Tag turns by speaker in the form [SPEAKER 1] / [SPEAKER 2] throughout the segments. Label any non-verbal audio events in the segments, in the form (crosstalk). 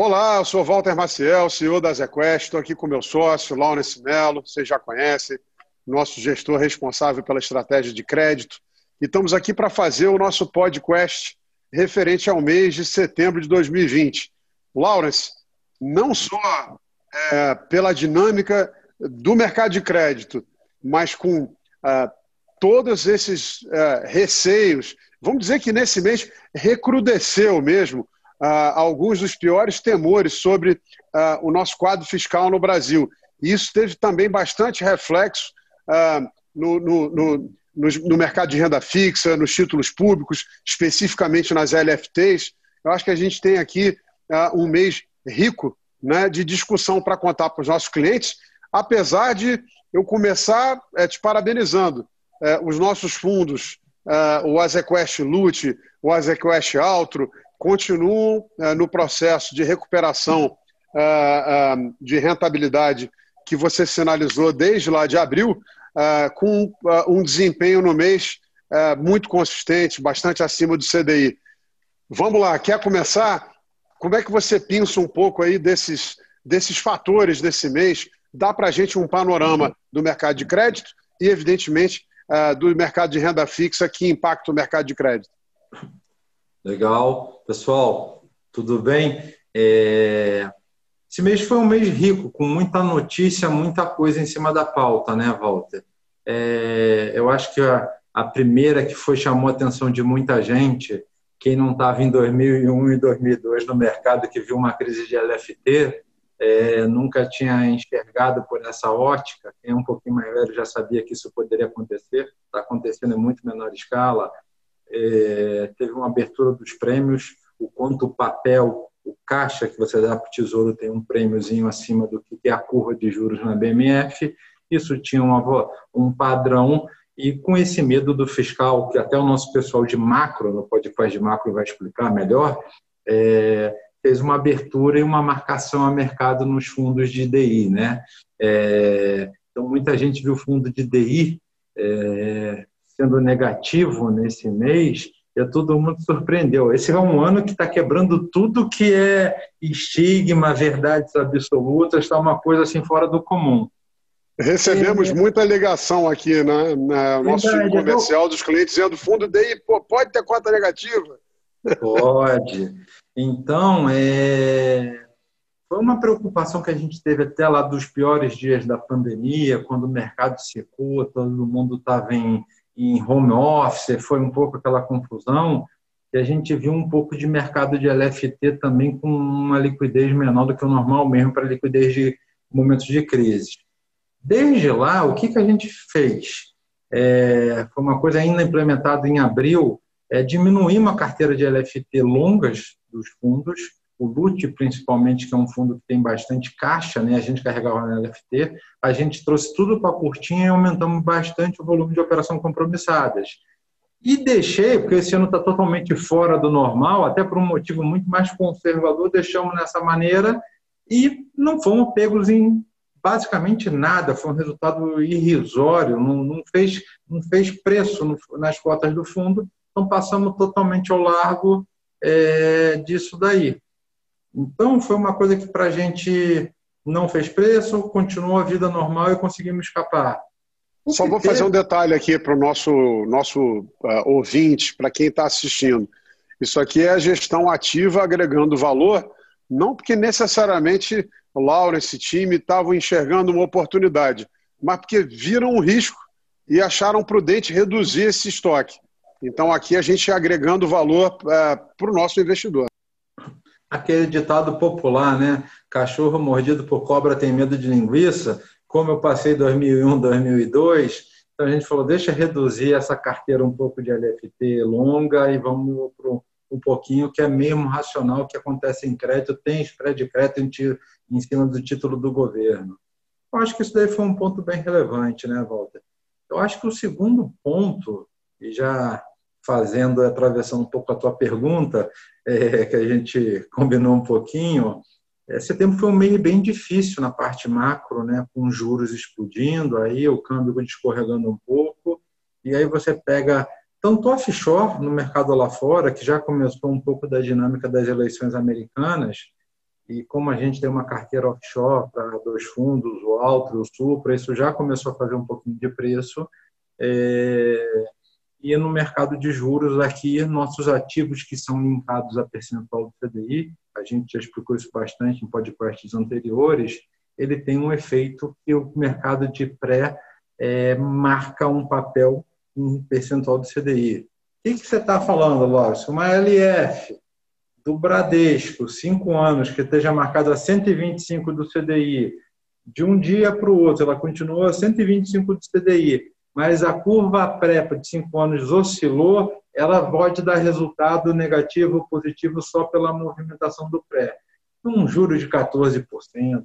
[SPEAKER 1] Olá, eu sou Walter Maciel, CEO da ZQuest. Estou aqui com meu sócio, Laurence Mello, vocês já conhecem, nosso gestor responsável pela estratégia de crédito. E estamos aqui para fazer o nosso podcast referente ao mês de setembro de 2020. Laurence, não só é, pela dinâmica do mercado de crédito, mas com é, todos esses é, receios, vamos dizer que nesse mês recrudesceu mesmo uh, alguns dos piores temores sobre uh, o nosso quadro fiscal no Brasil. Isso teve também bastante reflexo uh, no, no, no, no, mercado de renda fixa, nos títulos públicos, especificamente nas LFTs. Eu acho que a gente tem aqui um mês rico né, de discussão para contar para os nossos clientes, apesar de eu começar é, te parabenizando. É, os nossos fundos, é, o Azequest Lute, o Azequest Altro, continuam uh, no processo de recuperação uh, uh, de rentabilidade que você sinalizou desde lá de abril, com um desempenho no mês muito consistente, bastante acima do CDI. Vamos lá, quer começar? Como é que você pensa um pouco aí desses, desses fatores desse mês? Dá para a gente um panorama do mercado de crédito e, evidentemente, do mercado de renda fixa que impacta o mercado de crédito.
[SPEAKER 2] Legal. Pessoal, tudo bem? É... Esse mês foi um mês rico, com muita notícia, muita coisa em cima da pauta, né, Walter? É... Eu acho que a, a primeira que foi chamou a atenção de muita gente, quem não estava em 2001 e 2002 no mercado, que viu uma crise de LFT, é, nunca tinha enxergado por essa ótica. Quem é um pouquinho mais velho já sabia que isso poderia acontecer, está acontecendo em muito menor escala é, teve uma abertura dos prêmios, o quanto o papel, o caixa que você dá para o Tesouro tem um prêmiozinho acima do que é a curva de juros na BMF, isso tinha uma, um padrão e com esse medo do fiscal, que até o nosso pessoal de macro, no podcast de macro vai explicar melhor, é, fez uma abertura e uma marcação a mercado nos fundos de DI. Né? É, então, muita gente viu fundo de DI é, sendo negativo nesse mês, e todo mundo surpreendeu. Esse é um ano que está quebrando tudo que é estigma, verdades absolutas, está uma coisa assim fora do comum.
[SPEAKER 1] Recebemos é, muita ligação aqui, né? No nosso time comercial dos clientes dizendo fundo DI, pô, pode ter conta negativa?
[SPEAKER 2] Pode. Então, é... foi uma preocupação que a gente teve até lá dos piores dias da pandemia, quando o mercado secou, todo mundo estava em em home office, foi um pouco aquela confusão, e a gente viu um pouco de mercado de LFT também com uma liquidez menor do que o normal mesmo para liquidez de momentos de crise. Desde lá, o que, que a gente fez? É, foi uma coisa ainda implementada em abril, é diminuir uma carteira de LFT longas dos fundos o LUT, principalmente, que é um fundo que tem bastante caixa, né? a gente carregava no LFT, a gente trouxe tudo para a curtinha e aumentamos bastante o volume de operação compromissadas. E deixei, porque esse ano está totalmente fora do normal, até por um motivo muito mais conservador, deixamos nessa maneira e não fomos pegos em basicamente nada, foi um resultado irrisório, não, não fez, não fez preço no, nas cotas do fundo, então passamos totalmente ao largo é, disso daí. Então, foi uma coisa que para a gente não fez preço, continuou a vida normal e conseguimos escapar.
[SPEAKER 1] Só vou fazer um detalhe aqui para o nosso, nosso uh, ouvinte, para quem está assistindo. Isso aqui é a gestão ativa agregando valor, não porque necessariamente o Laura, esse time, estavam enxergando uma oportunidade, mas porque viram um risco e acharam prudente reduzir esse estoque. Então, aqui a gente agregando valor uh, para o nosso investidor
[SPEAKER 2] aquele ditado popular, né? Cachorro mordido por cobra tem medo de linguiça. Como eu passei 2001, 2002, então a gente falou, deixa reduzir essa carteira um pouco de LFT longa e vamos para um pouquinho que é mesmo racional que acontece em crédito, tem spread de crédito em cima do título do governo. Eu acho que isso daí foi um ponto bem relevante, né, Walter? Eu acho que o segundo ponto, e já fazendo, atravessando um pouco a tua pergunta, é, que a gente (laughs) combinou um pouquinho, é, setembro foi um mês bem difícil na parte macro, né, com juros explodindo, aí o câmbio escorregando um pouco, e aí você pega tanto offshore no mercado lá fora, que já começou um pouco da dinâmica das eleições americanas, e como a gente tem uma carteira offshore para dois fundos, o Alto e o Supra, isso já começou a fazer um pouquinho de preço. É, e no mercado de juros aqui, nossos ativos que são linkados a percentual do CDI, a gente já explicou isso bastante em podcasts anteriores, ele tem um efeito que o mercado de pré é, marca um papel em percentual do CDI. O que, que você está falando, Lócio? Uma LF do Bradesco, cinco anos, que esteja marcada a 125 do CDI, de um dia para o outro, ela continuou a 125 do CDI, mas a curva pré de cinco anos oscilou, ela pode dar resultado negativo ou positivo só pela movimentação do pré. Num juro de 14%,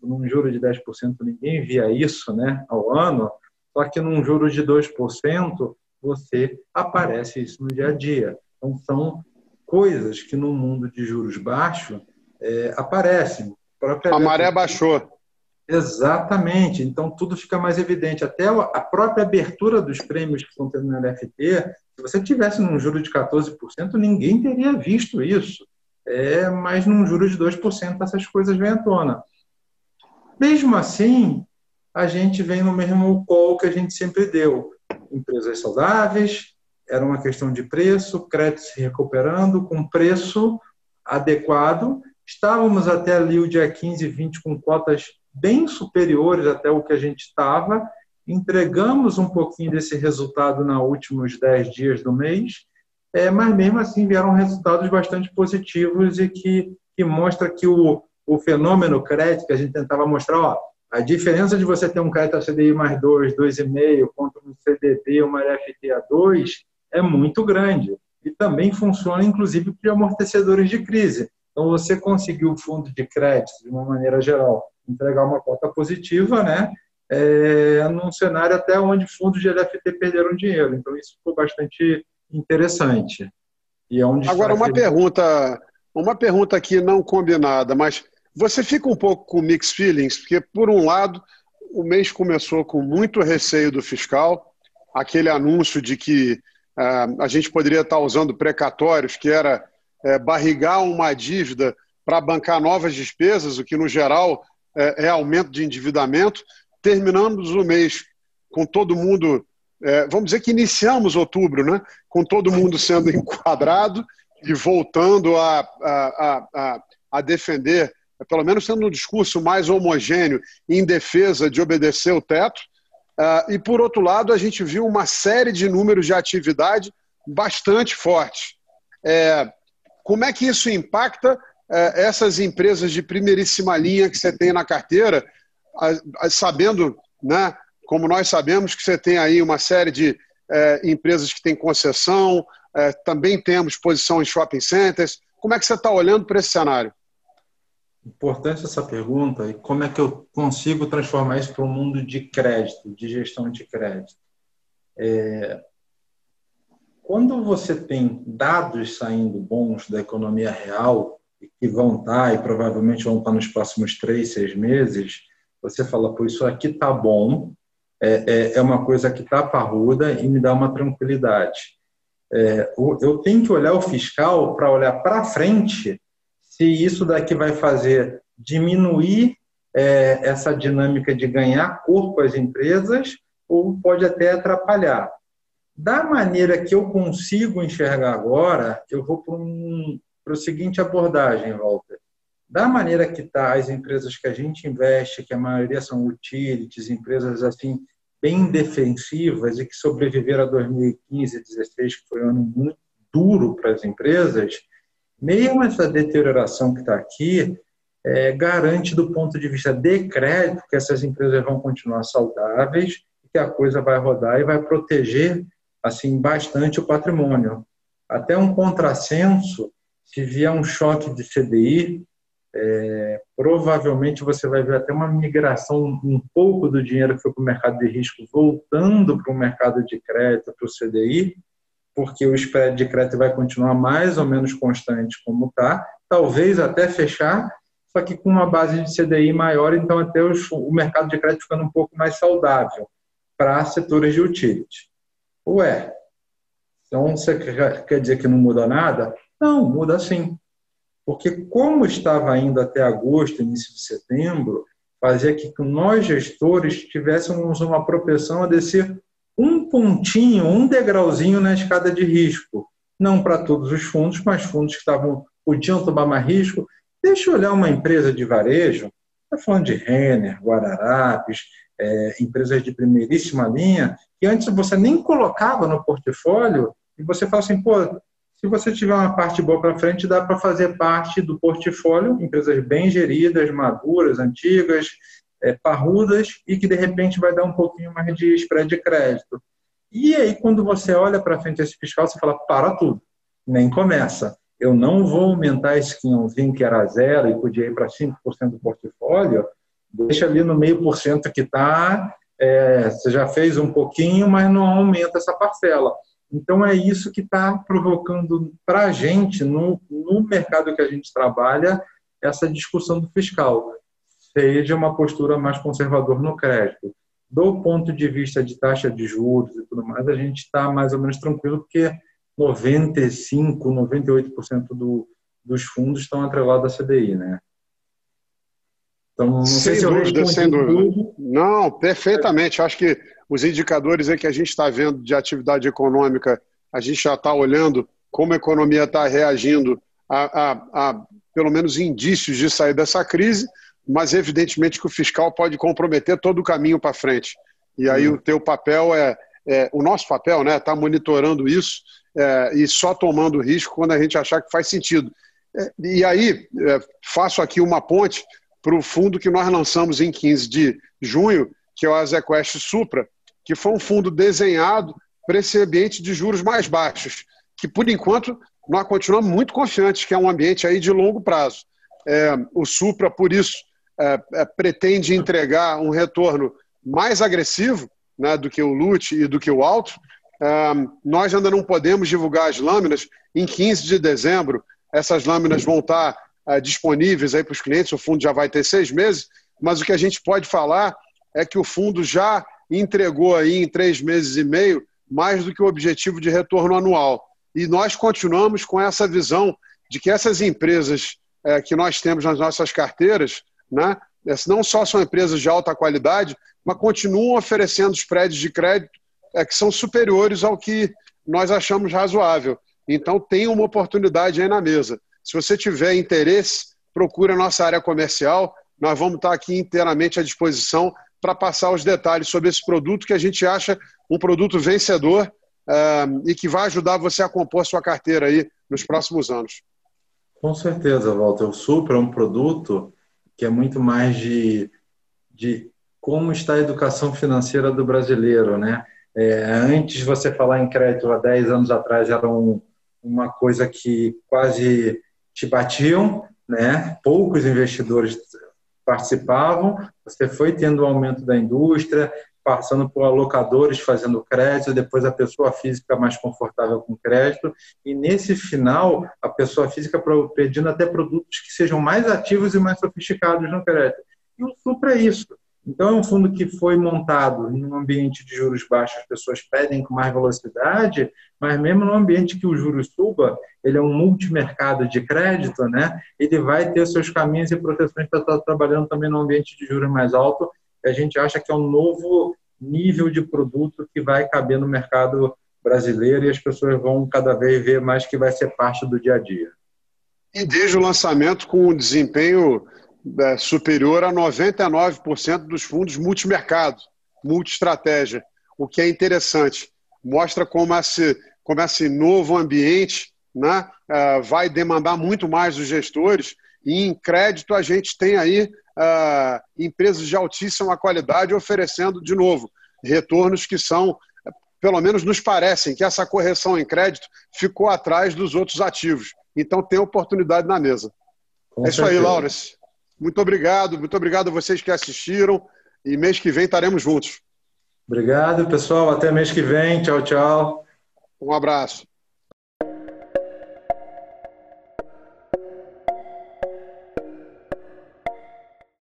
[SPEAKER 2] num juro de 10%, ninguém via isso né, ao ano, só que num juro de 2%, você aparece isso no dia a dia. Então, são coisas que no mundo de juros baixos é, aparecem.
[SPEAKER 1] A maré baixou.
[SPEAKER 2] Exatamente. Então, tudo fica mais evidente. Até a própria abertura dos prêmios que estão tendo no LFT, se você tivesse num juro de 14%, ninguém teria visto isso. É, mas num juro de 2%, essas coisas vêm à tona. Mesmo assim, a gente vem no mesmo call que a gente sempre deu. Empresas saudáveis, era uma questão de preço, crédito se recuperando, com preço adequado. Estávamos até ali o dia 15, 20 com cotas bem superiores até o que a gente estava. Entregamos um pouquinho desse resultado nos últimos 10 dias do mês, é, mas mesmo assim vieram resultados bastante positivos e que, que mostra que o, o fenômeno crédito que a gente tentava mostrar, ó, a diferença de você ter um crédito CDI mais 2, 2,5 contra um CDB, uma FTA 2, é muito grande. E também funciona, inclusive, para amortecedores de crise. Então, você conseguiu o fundo de crédito, de uma maneira geral, entregar uma cota positiva, né? É, num cenário até onde fundos de LFT perderam dinheiro. Então, isso ficou bastante interessante.
[SPEAKER 1] E é um Agora, uma pergunta, uma pergunta aqui não combinada, mas você fica um pouco com mixed feelings, porque, por um lado, o mês começou com muito receio do fiscal, aquele anúncio de que é, a gente poderia estar usando precatórios, que era é, barrigar uma dívida para bancar novas despesas, o que, no geral, é, é aumento de endividamento. Terminamos o mês com todo mundo, vamos dizer que iniciamos outubro, né? com todo mundo sendo (laughs) enquadrado e voltando a, a, a, a defender, pelo menos tendo um discurso mais homogêneo em defesa de obedecer o teto. Uh, e, por outro lado, a gente viu uma série de números de atividade bastante fortes. É, como é que isso impacta é, essas empresas de primeiríssima linha que você tem na carteira, sabendo, né, como nós sabemos, que você tem aí uma série de é, empresas que têm concessão, é, também temos posição em shopping centers. Como é que você está olhando para esse cenário?
[SPEAKER 2] Importante essa pergunta e como é que eu consigo transformar isso para um mundo de crédito, de gestão de crédito. É, quando você tem dados saindo bons da economia real, que vão estar, e provavelmente vão estar nos próximos três, seis meses, você fala, pô, isso aqui tá bom, é, é, é uma coisa que tá parruda e me dá uma tranquilidade. É, eu tenho que olhar o fiscal para olhar para frente se isso daqui vai fazer diminuir é, essa dinâmica de ganhar corpo às empresas ou pode até atrapalhar. Da maneira que eu consigo enxergar agora, eu vou para um, a seguinte abordagem, Walter. Da maneira que está as empresas que a gente investe, que a maioria são utilities, empresas assim bem defensivas e que sobreviveram a 2015 e 2016, que foi um ano muito duro para as empresas, mesmo essa deterioração que está aqui, é, garante do ponto de vista de crédito que essas empresas vão continuar saudáveis, que a coisa vai rodar e vai proteger assim bastante o patrimônio. Até um contrassenso, se vier um choque de CDI, é, provavelmente você vai ver até uma migração um pouco do dinheiro que foi para o mercado de risco voltando para o mercado de crédito, para o CDI, porque o spread de crédito vai continuar mais ou menos constante como está, talvez até fechar, só que com uma base de CDI maior, então até o mercado de crédito ficando um pouco mais saudável para setores de utility. Ué, então você quer dizer que não muda nada? Não, muda sim. Porque, como estava ainda até agosto, início de setembro, fazia que nós, gestores, tivéssemos uma propensão a descer um pontinho, um degrauzinho na escada de risco. Não para todos os fundos, mas fundos que estavam, podiam tomar mais risco. Deixa eu olhar uma empresa de varejo, está falando de Renner, Guararapes, é, empresas de primeiríssima linha, que antes você nem colocava no portfólio, e você fala assim, pô, se você tiver uma parte boa para frente, dá para fazer parte do portfólio, empresas bem geridas, maduras, antigas, é, parrudas, e que de repente vai dar um pouquinho mais de spread de crédito. E aí, quando você olha para frente esse fiscal, você fala, para tudo, nem começa. Eu não vou aumentar esse quinhãozinho que era zero e podia ir para 5% do portfólio, deixa ali no meio por cento que está, é, você já fez um pouquinho, mas não aumenta essa parcela. Então, é isso que está provocando para a gente, no, no mercado que a gente trabalha, essa discussão do fiscal. Seja uma postura mais conservadora no crédito. Do ponto de vista de taxa de juros e tudo mais, a gente está mais ou menos tranquilo, porque 95%, 98% do, dos fundos estão atrelados à CDI, né?
[SPEAKER 1] Então, não sem sei dúvida, sem dúvida. Tudo. Não, perfeitamente. Acho que os indicadores aí que a gente está vendo de atividade econômica, a gente já está olhando como a economia está reagindo a, a, a, pelo menos, indícios de sair dessa crise, mas evidentemente que o fiscal pode comprometer todo o caminho para frente. E aí hum. o teu papel é, é, o nosso papel, né, está monitorando isso é, e só tomando risco quando a gente achar que faz sentido. É, e aí é, faço aqui uma ponte para o fundo que nós lançamos em 15 de junho, que é o Azequest Supra, que foi um fundo desenhado para esse ambiente de juros mais baixos, que por enquanto nós continuamos muito confiantes que é um ambiente aí de longo prazo. É, o Supra, por isso, é, é, pretende entregar um retorno mais agressivo né, do que o LUT e do que o Alto. É, nós ainda não podemos divulgar as lâminas. Em 15 de dezembro, essas lâminas vão estar uh, disponíveis para os clientes. O fundo já vai ter seis meses, mas o que a gente pode falar é que o fundo já entregou aí em três meses e meio mais do que o objetivo de retorno anual. E nós continuamos com essa visão de que essas empresas é, que nós temos nas nossas carteiras, né, não só são empresas de alta qualidade, mas continuam oferecendo spreads de crédito é, que são superiores ao que nós achamos razoável. Então, tem uma oportunidade aí na mesa. Se você tiver interesse, procure a nossa área comercial. Nós vamos estar aqui inteiramente à disposição para passar os detalhes sobre esse produto que a gente acha um produto vencedor uh, e que vai ajudar você a compor sua carteira aí nos próximos anos.
[SPEAKER 2] Com certeza, Walter. O Supra é um produto que é muito mais de, de como está a educação financeira do brasileiro, né? É, antes você falar em crédito há 10 anos atrás era um, uma coisa que quase te batiam, né? poucos investidores participavam, você foi tendo o um aumento da indústria, passando por alocadores fazendo crédito, depois a pessoa física mais confortável com crédito, e nesse final, a pessoa física pedindo até produtos que sejam mais ativos e mais sofisticados no crédito. E o Supra é isso. Então, é um fundo que foi montado em um ambiente de juros baixos, as pessoas pedem com mais velocidade, mas mesmo no ambiente que o juros suba, ele é um multimercado de crédito, né? ele vai ter seus caminhos e proteções para estar trabalhando também no ambiente de juros mais alto. A gente acha que é um novo nível de produto que vai caber no mercado brasileiro e as pessoas vão cada vez ver mais que vai ser parte do dia a dia.
[SPEAKER 1] E desde o lançamento com um desempenho é, superior a 99% dos fundos multimercado, multiestratégia, o que é interessante. Mostra como esse, como esse novo ambiente né, uh, vai demandar muito mais dos gestores e em crédito a gente tem aí uh, empresas de altíssima qualidade oferecendo, de novo, retornos que são, pelo menos nos parecem, que essa correção em crédito ficou atrás dos outros ativos. Então tem oportunidade na mesa. Com é certeza. isso aí, Laurence. Muito obrigado, muito obrigado a vocês que assistiram e mês que vem estaremos juntos.
[SPEAKER 2] Obrigado, pessoal. Até mês que vem. Tchau, tchau.
[SPEAKER 1] Um abraço.